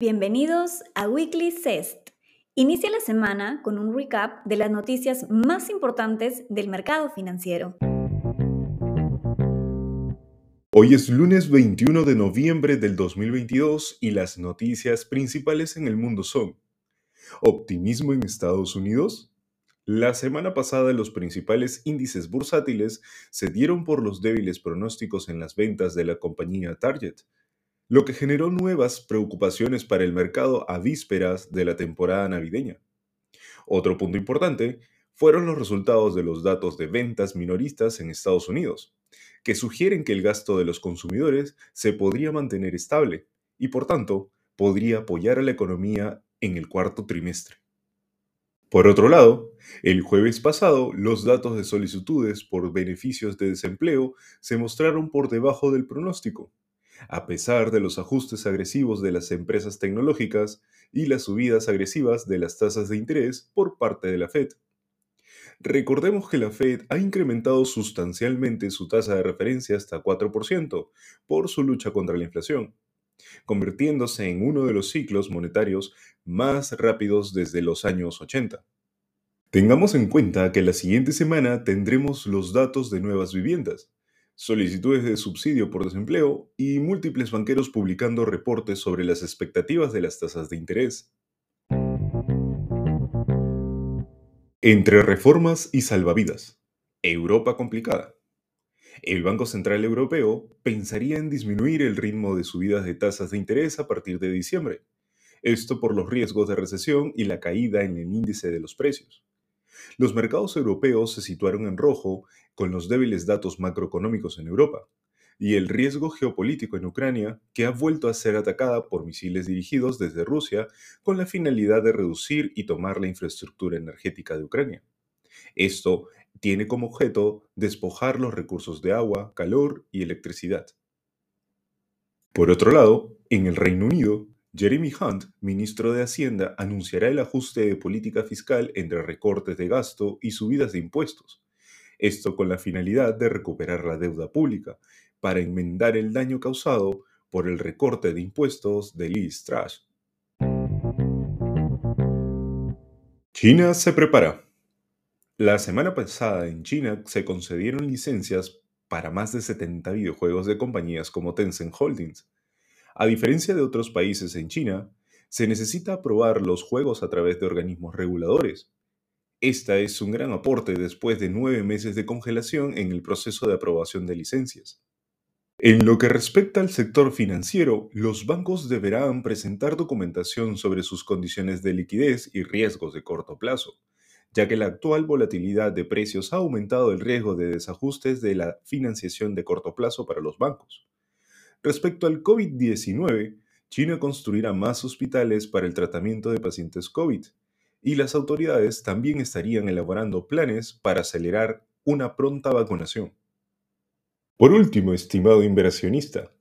Bienvenidos a Weekly CEST. Inicia la semana con un recap de las noticias más importantes del mercado financiero. Hoy es lunes 21 de noviembre del 2022 y las noticias principales en el mundo son Optimismo en Estados Unidos. La semana pasada los principales índices bursátiles se dieron por los débiles pronósticos en las ventas de la compañía Target, lo que generó nuevas preocupaciones para el mercado a vísperas de la temporada navideña. Otro punto importante fueron los resultados de los datos de ventas minoristas en Estados Unidos, que sugieren que el gasto de los consumidores se podría mantener estable y por tanto podría apoyar a la economía en el cuarto trimestre. Por otro lado, el jueves pasado los datos de solicitudes por beneficios de desempleo se mostraron por debajo del pronóstico, a pesar de los ajustes agresivos de las empresas tecnológicas y las subidas agresivas de las tasas de interés por parte de la Fed. Recordemos que la Fed ha incrementado sustancialmente su tasa de referencia hasta 4% por su lucha contra la inflación, convirtiéndose en uno de los ciclos monetarios más rápidos desde los años 80. Tengamos en cuenta que la siguiente semana tendremos los datos de nuevas viviendas, solicitudes de subsidio por desempleo y múltiples banqueros publicando reportes sobre las expectativas de las tasas de interés. Entre reformas y salvavidas. Europa complicada. El Banco Central Europeo pensaría en disminuir el ritmo de subidas de tasas de interés a partir de diciembre. Esto por los riesgos de recesión y la caída en el índice de los precios. Los mercados europeos se situaron en rojo con los débiles datos macroeconómicos en Europa y el riesgo geopolítico en Ucrania, que ha vuelto a ser atacada por misiles dirigidos desde Rusia con la finalidad de reducir y tomar la infraestructura energética de Ucrania. Esto tiene como objeto despojar los recursos de agua, calor y electricidad. Por otro lado, en el Reino Unido, Jeremy Hunt, ministro de Hacienda, anunciará el ajuste de política fiscal entre recortes de gasto y subidas de impuestos. Esto con la finalidad de recuperar la deuda pública, para enmendar el daño causado por el recorte de impuestos de Liz Truss. China se prepara. La semana pasada en China se concedieron licencias para más de 70 videojuegos de compañías como Tencent Holdings, a diferencia de otros países en China, se necesita aprobar los juegos a través de organismos reguladores. Esta es un gran aporte después de nueve meses de congelación en el proceso de aprobación de licencias. En lo que respecta al sector financiero, los bancos deberán presentar documentación sobre sus condiciones de liquidez y riesgos de corto plazo, ya que la actual volatilidad de precios ha aumentado el riesgo de desajustes de la financiación de corto plazo para los bancos. Respecto al COVID-19, China construirá más hospitales para el tratamiento de pacientes COVID y las autoridades también estarían elaborando planes para acelerar una pronta vacunación. Por último, estimado inversionista,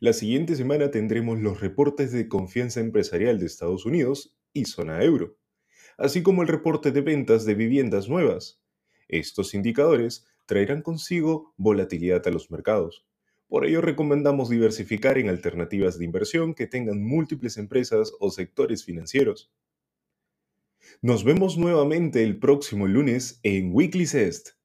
la siguiente semana tendremos los reportes de confianza empresarial de Estados Unidos y zona euro, así como el reporte de ventas de viviendas nuevas. Estos indicadores traerán consigo volatilidad a los mercados. Por ello recomendamos diversificar en alternativas de inversión que tengan múltiples empresas o sectores financieros. Nos vemos nuevamente el próximo lunes en Weekly Cest